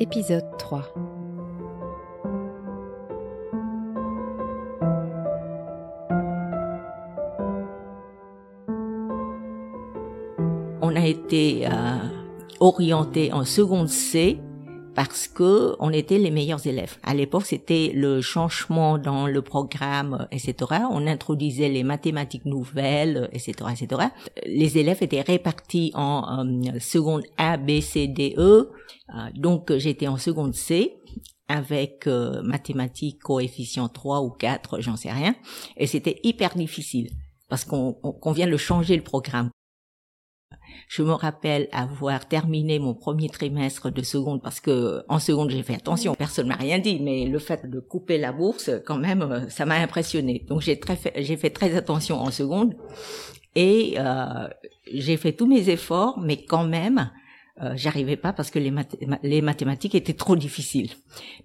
Épisode 3 On a été euh, orienté en seconde C parce que on était les meilleurs élèves. À l'époque, c'était le changement dans le programme, etc. On introduisait les mathématiques nouvelles, etc., etc. Les élèves étaient répartis en euh, seconde A, B, C, D, E. Euh, donc, j'étais en seconde C avec euh, mathématiques coefficient 3 ou 4, j'en sais rien. Et c'était hyper difficile parce qu'on qu'on vient de changer le programme. Je me rappelle avoir terminé mon premier trimestre de seconde parce que en seconde j'ai fait attention, personne m'a rien dit, mais le fait de couper la bourse, quand même, euh, ça m'a impressionné. Donc j'ai très j'ai fait très attention en seconde et euh, j'ai fait tous mes efforts, mais quand même, euh, j'arrivais pas parce que les, les mathématiques étaient trop difficiles.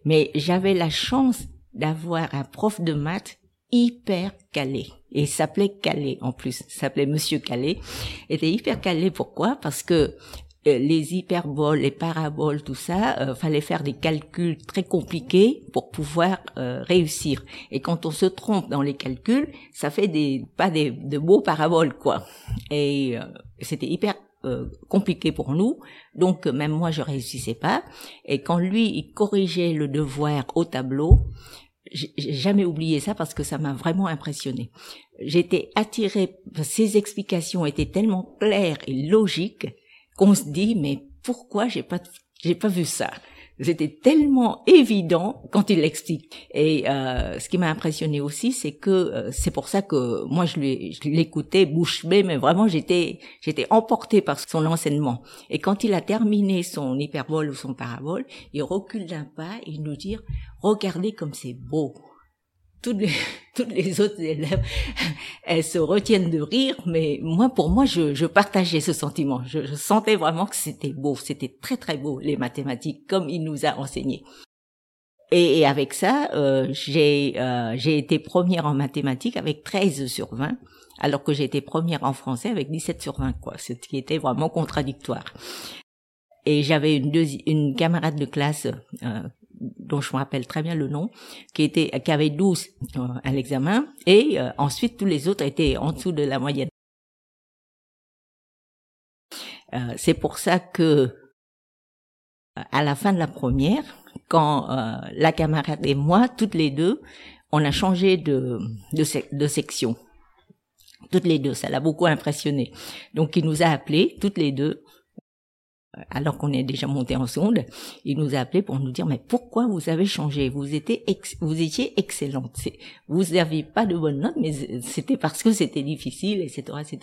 Mais j'avais la chance d'avoir un prof de maths hyper calé. Et s'appelait Calais en plus, s'appelait Monsieur Calais. Il était hyper calé pourquoi? Parce que euh, les hyperboles, les paraboles, tout ça, euh, fallait faire des calculs très compliqués pour pouvoir euh, réussir. Et quand on se trompe dans les calculs, ça fait des pas des de beaux paraboles quoi. Et c'était hyper compliqué pour nous, donc même moi je réussissais pas. Et quand lui il corrigeait le devoir au tableau, j'ai jamais oublié ça parce que ça m'a vraiment impressionné. J'étais attirée, ces explications étaient tellement claires et logiques qu'on se dit mais pourquoi j'ai pas j'ai pas vu ça? C'était tellement évident quand il l'explique. Et euh, ce qui m'a impressionné aussi, c'est que euh, c'est pour ça que moi je l'écoutais bouche bée, mais vraiment j'étais j'étais emportée par son enseignement. Et quand il a terminé son hyperbole ou son parabole, il recule d'un pas et nous dit regardez comme c'est beau toutes les autres élèves, elles se retiennent de rire, mais moi, pour moi, je, je partageais ce sentiment. Je, je sentais vraiment que c'était beau, c'était très très beau, les mathématiques, comme il nous a enseigné. Et, et avec ça, euh, j'ai euh, j'ai été première en mathématiques avec 13 sur 20, alors que j'ai été première en français avec 17 sur 20, quoi, ce qui était vraiment contradictoire. Et j'avais une, une camarade de classe euh, dont je me rappelle très bien le nom, qui était qui avait 12 euh, à l'examen, et euh, ensuite tous les autres étaient en dessous de la moyenne. Euh, c'est pour ça que à la fin de la première, quand la camarade et moi, toutes les deux, on a changé de, de, de section. Toutes les deux, ça l'a beaucoup impressionné. Donc il nous a appelés, toutes les deux, alors qu'on est déjà monté en sonde, il nous a appelé pour nous dire mais pourquoi vous avez changé? Vous étiez vous étiez excellente. Vous n'aviez pas de bonnes notes, mais c'était parce que c'était difficile, etc., etc.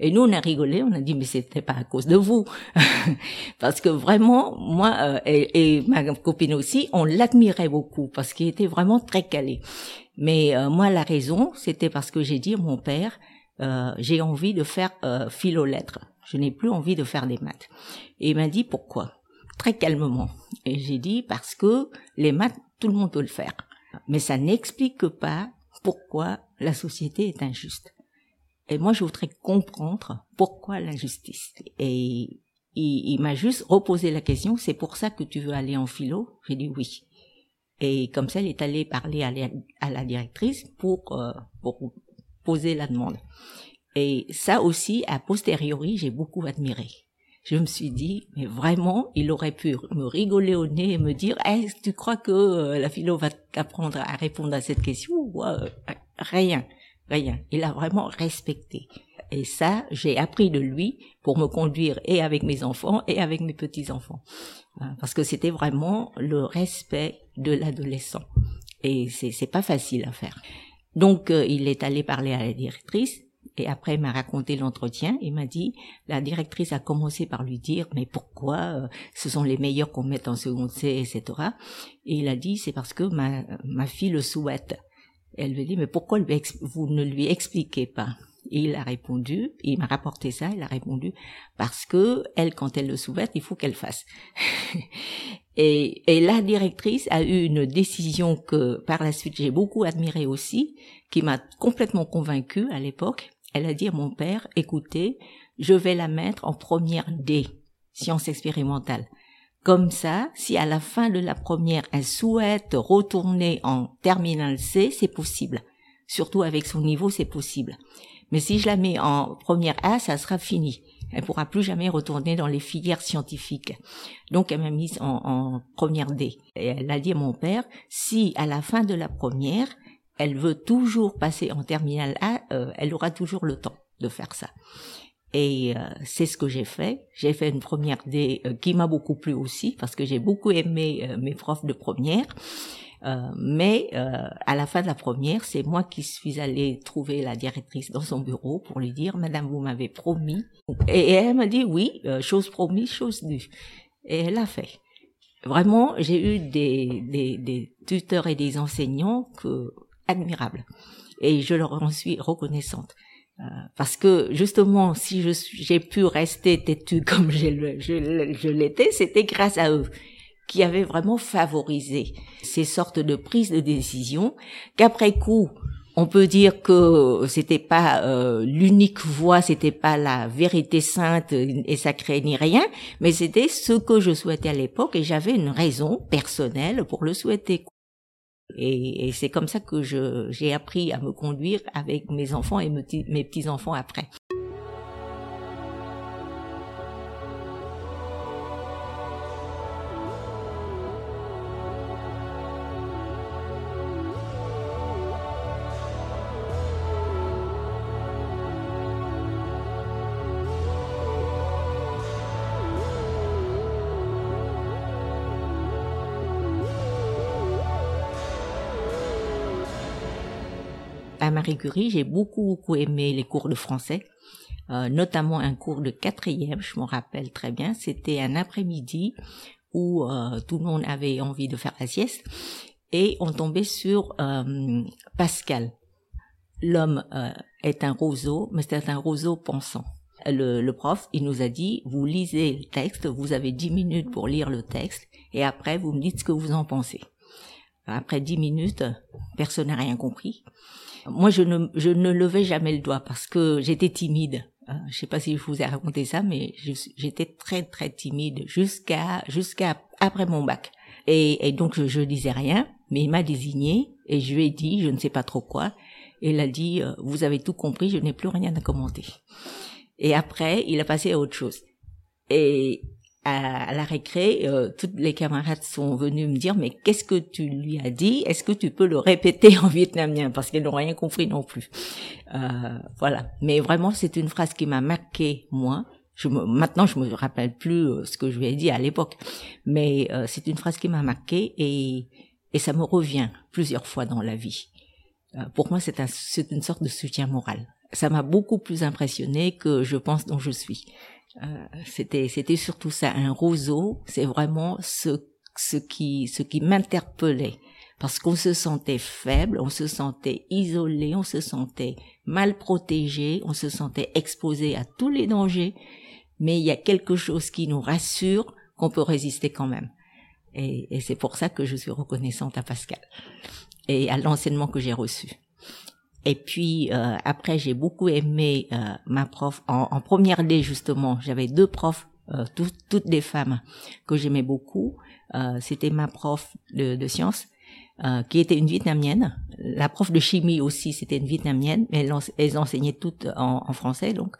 Et nous on a rigolé, on a dit mais c'était pas à cause de vous, parce que vraiment moi euh, et, ma copine aussi, on l'admirait beaucoup parce qu'il était vraiment très calé. Mais euh, moi la raison c'était parce que j'ai dit à mon père euh, j'ai envie de faire philo lettres je n'ai plus envie de faire des maths. Et il m'a dit pourquoi? Très calmement. Et j'ai dit parce que les maths, tout le monde peut le faire. Mais ça n'explique pas pourquoi la société est injuste. Et moi, je voudrais comprendre pourquoi l'injustice. Et il, m'a juste reposé la question, c'est pour ça que tu veux aller en philo? J'ai dit oui. Et comme ça, il est allé parler à la, directrice pour, euh, pour poser la demande. Et ça aussi, a posteriori, j'ai beaucoup admiré. Je me suis dit, mais vraiment, il aurait pu me rigoler au nez et me dire, est-ce que tu crois que euh, la philo va t'apprendre à répondre à cette question euh, Rien, rien. Il a vraiment respecté. Et ça, j'ai appris de lui pour me conduire et avec mes enfants et avec mes petits-enfants. Hein, parce que c'était vraiment le respect de l'adolescent. Et c'est pas facile à faire. Donc, euh, il est allé parler à la directrice et après, il m'a raconté l'entretien. Il m'a dit, la directrice a commencé par lui dire, mais pourquoi euh, ce sont les meilleurs qu'on met en seconde C, etc. Et il a dit, c'est parce que ma, ma fille le souhaite. elle lui dit, mais pourquoi vous ne lui expliquez pas? Et il a répondu, il m'a rapporté ça, il a répondu, parce que elle, quand elle le souhaite, il faut qu'elle fasse. et, et la directrice a eu une décision que par la suite j'ai beaucoup admirée aussi, qui m'a complètement convaincue à l'époque elle a dit à mon père, écoutez, je vais la mettre en première D, science expérimentale. Comme ça, si à la fin de la première, elle souhaite retourner en terminale C, c'est possible. Surtout avec son niveau, c'est possible. Mais si je la mets en première A, ça sera fini. Elle pourra plus jamais retourner dans les filières scientifiques. Donc elle m'a mise en, première D. Et elle a dit à mon père, si à la fin de la première, elle veut toujours passer en terminale A, euh, elle aura toujours le temps de faire ça. Et euh, c'est ce que j'ai fait. J'ai fait une première D euh, qui m'a beaucoup plu aussi parce que j'ai beaucoup aimé mes profs de première. Mais à la fin de la première, c'est moi qui suis allée trouver la directrice dans son bureau pour lui dire, Madame, vous m'avez promis. Et, elle m'a dit, oui, chose promise, chose due. Et elle a fait. Vraiment, j'ai eu des, des, des tuteurs et des enseignants que admirables. Et je leur en suis reconnaissante. Euh, parce que justement, si j'ai pu rester têtue comme je l'étais, c'était grâce à eux qui avaient vraiment favorisé ces sortes de prises de décision qu'après coup, on peut dire que c'était pas euh, l'unique voie, c'était pas la vérité sainte et sacrée ni rien, mais c'était ce que je souhaitais à l'époque et j'avais une raison personnelle pour le souhaiter. Et, c'est comme ça que j'ai appris à me conduire avec mes enfants et mes petits-enfants après. À Marie Curie, j'ai beaucoup, beaucoup aimé les cours de français, euh, notamment un cours de quatrième, je m'en rappelle très bien. C'était un après-midi où euh, tout le monde avait envie de faire la sieste et on tombait sur euh, Pascal. L'homme est un roseau, mais c'est un roseau pensant. Le, le, prof, il nous a dit, vous lisez le texte, vous avez dix minutes pour lire le texte, et après, vous me dites ce que vous en pensez. Après dix minutes, personne n'a rien compris. Moi, je ne, je ne levais jamais le doigt parce que j'étais timide. Euh, je sais pas si je vous ai raconté ça, mais j'étais très très timide jusqu'à jusqu'à après mon bac. Et, et donc je, je disais rien, mais il m'a désigné et je lui ai dit, je ne sais pas trop quoi. Et il a dit, euh, vous avez tout compris, je n'ai plus rien à commenter. Et après, il a passé à autre chose. Et à, la récré, euh, toutes les camarades sont venus me dire mais qu'est-ce que tu lui as dit? Est-ce que tu peux le répéter en vietnamien? Parce qu'ils n'ont rien compris non plus. Euh, voilà. Mais vraiment, c'est une phrase qui m'a marqué moi. Je me, maintenant, je me rappelle plus euh, ce que je lui ai dit à l'époque, mais c'est une phrase qui m'a marqué et et ça me revient plusieurs fois dans la vie. pour moi, c'est un, une sorte de soutien moral. Ça m'a beaucoup plus impressionné que je pense dont je suis. Euh, c'était c'était surtout ça un roseau c'est vraiment ce ce qui ce qui m'interpellait. Parce qu'on se sentait faible on se sentait isolé on se sentait mal protégé on se sentait exposé à tous les dangers. Mais il y a quelque chose qui nous rassure qu'on peut résister quand même. Et, et c'est pour ça que je suis reconnaissante à Pascal et à l'enseignement que j'ai reçu et puis euh, après, j'ai beaucoup aimé euh, ma prof en, en, première D justement. J'avais deux profs, euh, toutes des femmes que j'aimais beaucoup. C'était ma prof de, de sciences qui était une Vietnamienne. La prof de chimie aussi, c'était une Vietnamienne, mais elles, enseignaient toutes en, en, français donc.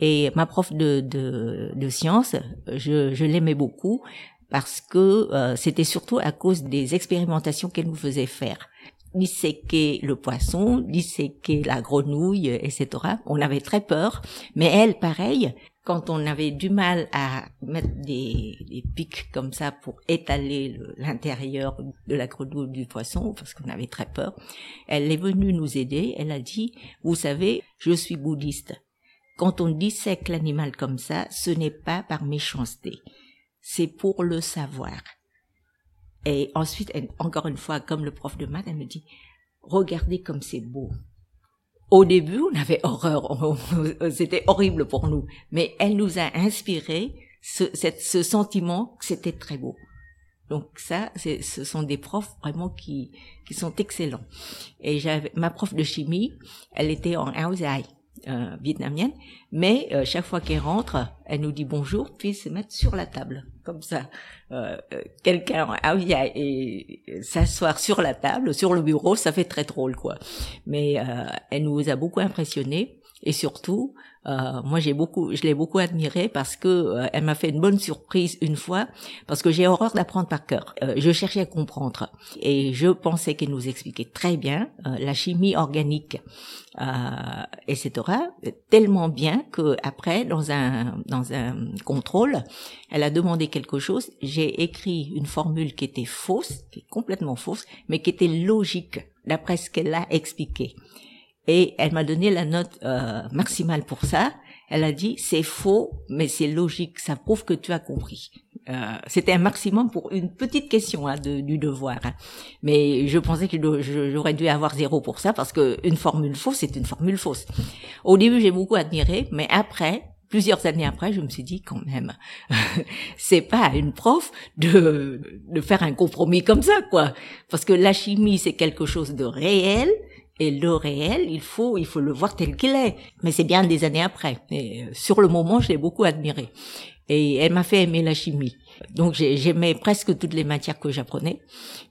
Et ma prof de, de, de sciences, je, je l'aimais beaucoup parce que c'était surtout à cause des expérimentations qu'elle nous faisait faire disséquer le poisson, disséquer la grenouille, etc. On avait très peur, mais elle, pareil, quand on avait du mal à mettre des, des pics comme ça pour étaler l'intérieur de la grenouille du poisson, parce qu'on avait très peur, elle est venue nous aider, elle a dit, vous savez, je suis bouddhiste. Quand on dissèque l'animal comme ça, ce n'est pas par méchanceté, c'est pour le savoir. Et ensuite, encore une fois, comme le prof de maths, elle me dit, regardez comme c'est beau. Au début, on avait horreur, c'était horrible pour nous, mais elle nous a inspiré ce, ce sentiment que c'était très beau. Donc ça, ce sont des profs vraiment qui, qui sont excellents. Et j'avais ma prof de chimie, elle était en Hausai. euh, vietnamienne, mais euh, chaque fois qu'elle rentre, elle nous dit bonjour, puis se mettre sur la table, comme ça. Euh, quelqu'un ah oui, et, s'asseoir sur la table, sur le bureau, ça fait très drôle quoi. Mais elle nous a beaucoup impressionnés et surtout, euh, moi j'ai beaucoup, je l'ai beaucoup admirée parce que euh, elle m'a fait une bonne surprise une fois parce que j'ai horreur d'apprendre par cœur. Euh, je cherchais à comprendre et je pensais qu'elle nous expliquait très bien la chimie organique, etc. Tellement bien que après dans un dans un contrôle, elle a demandé quelque chose. J'ai écrit une formule qui était fausse, qui est complètement fausse, mais qui était logique d'après ce qu'elle a expliqué et elle m'a donné la note euh, maximale pour ça. Elle a dit c'est faux, mais c'est logique, ça prouve que tu as compris. Euh, C'était un maximum pour une petite question hein, de, du devoir, hein. mais je pensais que j'aurais dû avoir zéro pour ça parce que une formule fausse c'est une formule fausse. Au début j'ai beaucoup admiré, mais après plusieurs années après, je me suis dit quand même, c'est pas à une prof de, de faire un compromis comme ça, quoi. Parce que la chimie, c'est quelque chose de réel, et le réel, il faut, il faut le voir tel qu'il est. Mais c'est bien des années après. Et euh, sur le moment, je l'ai beaucoup admiré. Et elle m'a fait aimer la chimie. Donc j'aimais presque toutes les matières que j'apprenais,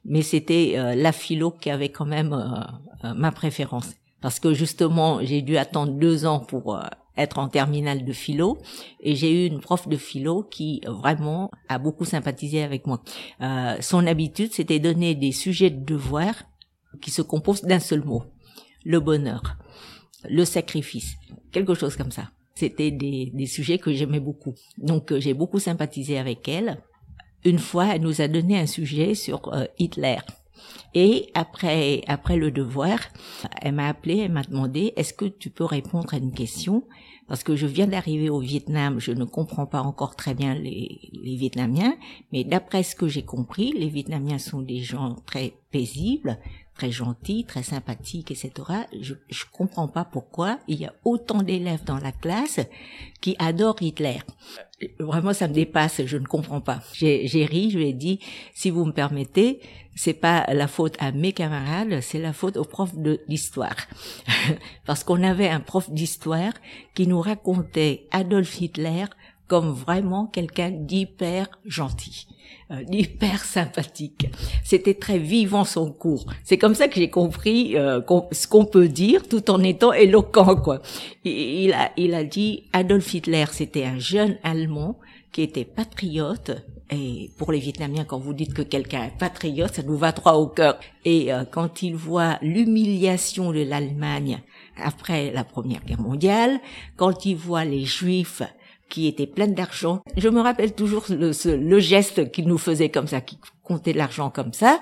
mais c'était euh, la philo qui avait quand même euh, ma préférence. Parce que justement, j'ai dû attendre deux ans pour être en terminale de philo et j'ai eu une prof de philo qui vraiment a beaucoup sympathisé avec moi. son habitude, c'était donner des sujets de devoir qui se composent d'un seul mot le bonheur, le sacrifice, quelque chose comme ça. C'était des, des sujets que j'aimais beaucoup. Donc euh, j'ai beaucoup sympathisé avec elle. Une fois, elle nous a donné un sujet sur euh, Hitler. Et après, après le devoir, elle m'a appelé, elle m'a demandé, est-ce que tu peux répondre à une question? Parce que je viens d'arriver au Vietnam, je ne comprends pas encore très bien les, les Vietnamiens, mais d'après ce que j'ai compris, les Vietnamiens sont des gens très paisibles, très gentil, très sympathique, etc. Je, je comprends pas pourquoi il y a autant d'élèves dans la classe qui adorent Hitler. Vraiment, ça me dépasse, je ne comprends pas. J'ai ri, je lui ai dit, si vous me permettez, c'est pas la faute à mes camarades, c'est la faute au prof d'histoire. Parce qu'on avait un prof d'histoire qui nous racontait Adolf Hitler comme vraiment quelqu'un d'hyper gentil, euh, d'hyper sympathique. C'était très vivant son cours. C'est comme ça que j'ai compris euh, ce qu'on peut dire tout en étant éloquent quoi. Il a il a dit Adolf Hitler, c'était un jeune allemand qui était patriote et pour les Vietnamiens, quand vous dites que quelqu'un est patriote, ça nous va droit au cœur. Et euh, quand il voit l'humiliation de l'Allemagne après la Première Guerre mondiale, quand il voit les Juifs qui était pleine d'argent. Je me rappelle toujours le, geste qu'il nous faisait comme ça, qui comptait l'argent comme ça.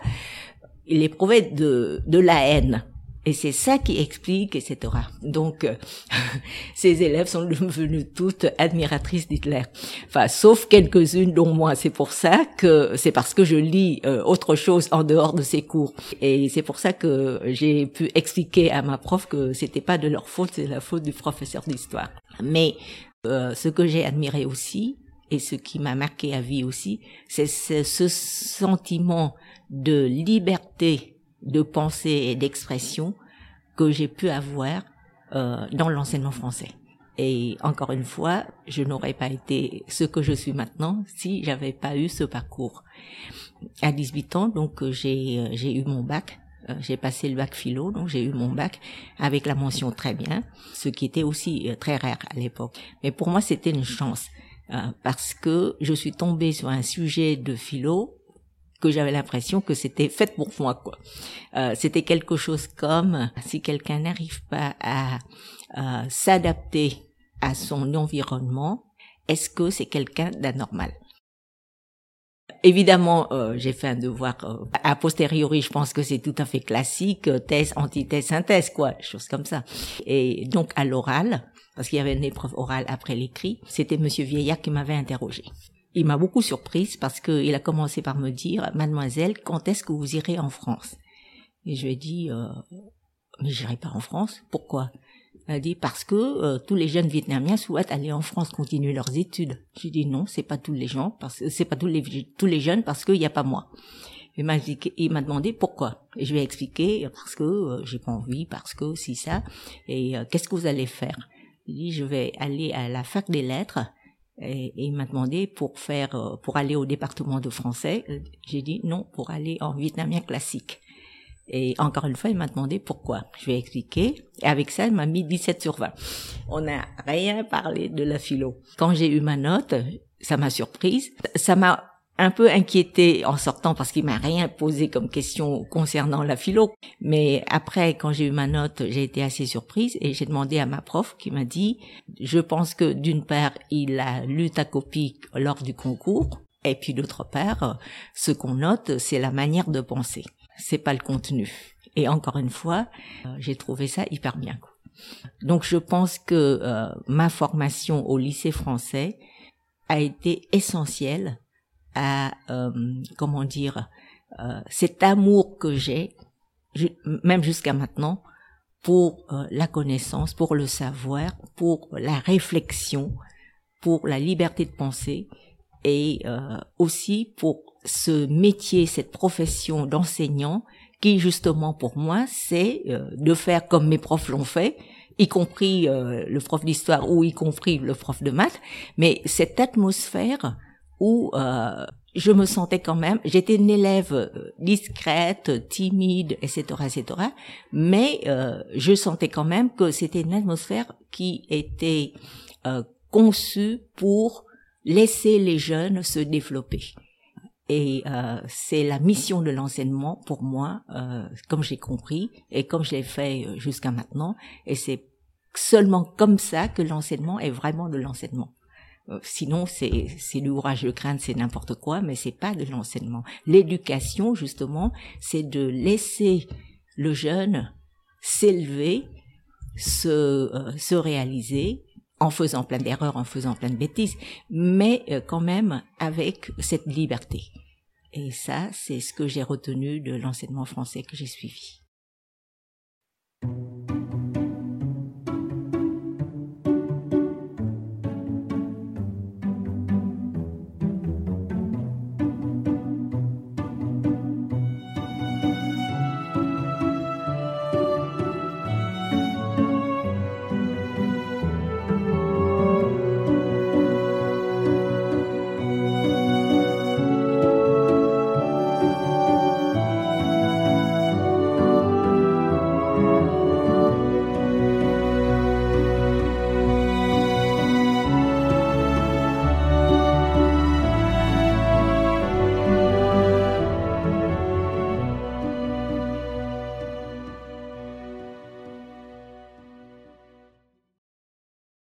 Il éprouvait de, de la haine. Et c'est ça qui explique, etc. Donc, euh, ces élèves sont devenues toutes admiratrices d'Hitler. Enfin, sauf quelques-unes, dont moi. C'est pour ça que, c'est parce que je lis euh, autre chose en dehors de ces cours. Et c'est pour ça que j'ai pu expliquer à ma prof que c'était pas de leur faute, c'est la faute du professeur d'histoire. Mais euh, ce que j'ai admiré aussi, et ce qui m'a marqué à vie aussi, c'est ce, sentiment de liberté de pensée et d'expression que j'ai pu avoir euh, dans l'enseignement français. Et encore une fois, je n'aurais pas été ce que je suis maintenant si j'avais pas eu ce parcours. À 18 ans, donc j'ai euh, j'ai eu mon bac euh, j'ai passé le bac philo, donc j'ai eu mon bac avec la mention très bien, ce qui était aussi euh, très rare à l'époque. Mais pour moi, c'était une chance euh, parce que je suis tombée sur un sujet de philo que j'avais l'impression que c'était fait pour moi quoi. c'était quelque chose comme si quelqu'un n'arrive pas à s'adapter à son environnement, est-ce que c'est quelqu'un d'anormal? Évidemment, euh, j'ai fait un devoir euh, a posteriori. Je pense que c'est tout à fait classique, euh, thèse, antithèse, synthèse, quoi, choses comme ça. Et donc à l'oral, parce qu'il y avait une épreuve orale après l'écrit, c'était Monsieur Vieillard qui m'avait interrogé. Il m'a beaucoup surprise parce qu'il a commencé par me dire, Mademoiselle, quand est-ce que vous irez en France? Et je lui ai dit, euh, mais j'irai pas en France. Pourquoi? Elle dit parce que euh, tous les jeunes vietnamiens souhaitent aller en France continuer leurs études. J'ai dit non, c'est pas tous les gens parce c'est pas tous les tous les jeunes parce qu'il n'y a pas moi. Il m'a il m'a demandé pourquoi. Et je lui ai expliqué parce que euh, j'ai pas envie, parce que si ça. Et euh, qu'est-ce que vous allez faire? Il dit, je vais aller à la fac des lettres. Et, il m'a demandé pour faire, euh, pour aller au département de français. J'ai dit non, pour aller en vietnamien classique. Et encore une fois, il m'a demandé pourquoi. Je vais expliquer. Et avec ça, il m'a mis 17 sur 20. On n'a rien parlé de la philo. Quand j'ai eu ma note, ça m'a surprise. Ça m'a un peu inquiété en sortant parce qu'il m'a rien posé comme question concernant la philo. Mais après, quand j'ai eu ma note, j'ai été assez surprise et j'ai demandé à ma prof qui m'a dit, je pense que d'une part, il a lu ta copie lors du concours et puis d'autre part, ce qu'on note, c'est la manière de penser. C'est pas le contenu. Et encore une fois, euh, j'ai trouvé ça hyper bien. Donc je pense que euh, ma formation au lycée français a été essentielle à euh, comment dire euh, cet amour que j'ai même jusqu'à maintenant pour euh, la connaissance, pour le savoir, pour la réflexion, pour la liberté de penser et aussi pour ce métier, cette profession d'enseignant qui justement pour moi c'est de faire comme mes profs l'ont fait, y compris le prof d'histoire ou y compris le prof de maths, mais cette atmosphère où euh, je me sentais quand même, j'étais une élève euh, discrète, timide, etc., etc. Mais euh, je sentais quand même que c'était une atmosphère qui était euh, conçue pour laisser les jeunes se développer. Et euh, c'est la mission de l'enseignement pour moi, euh, comme j'ai compris et comme je l'ai fait jusqu'à maintenant. Et c'est seulement comme ça que l'enseignement est vraiment de l'enseignement. Euh, sinon, c'est c'est l'ouvrage de crainte, c'est n'importe quoi, mais c'est pas de l'enseignement. L'éducation, justement, c'est de laisser le jeune s'élever, se euh, se réaliser en faisant plein d'erreurs, en faisant plein de bêtises, mais euh, quand même avec cette liberté. Et ça, c'est ce que j'ai retenu de l'enseignement français que j'ai suivi.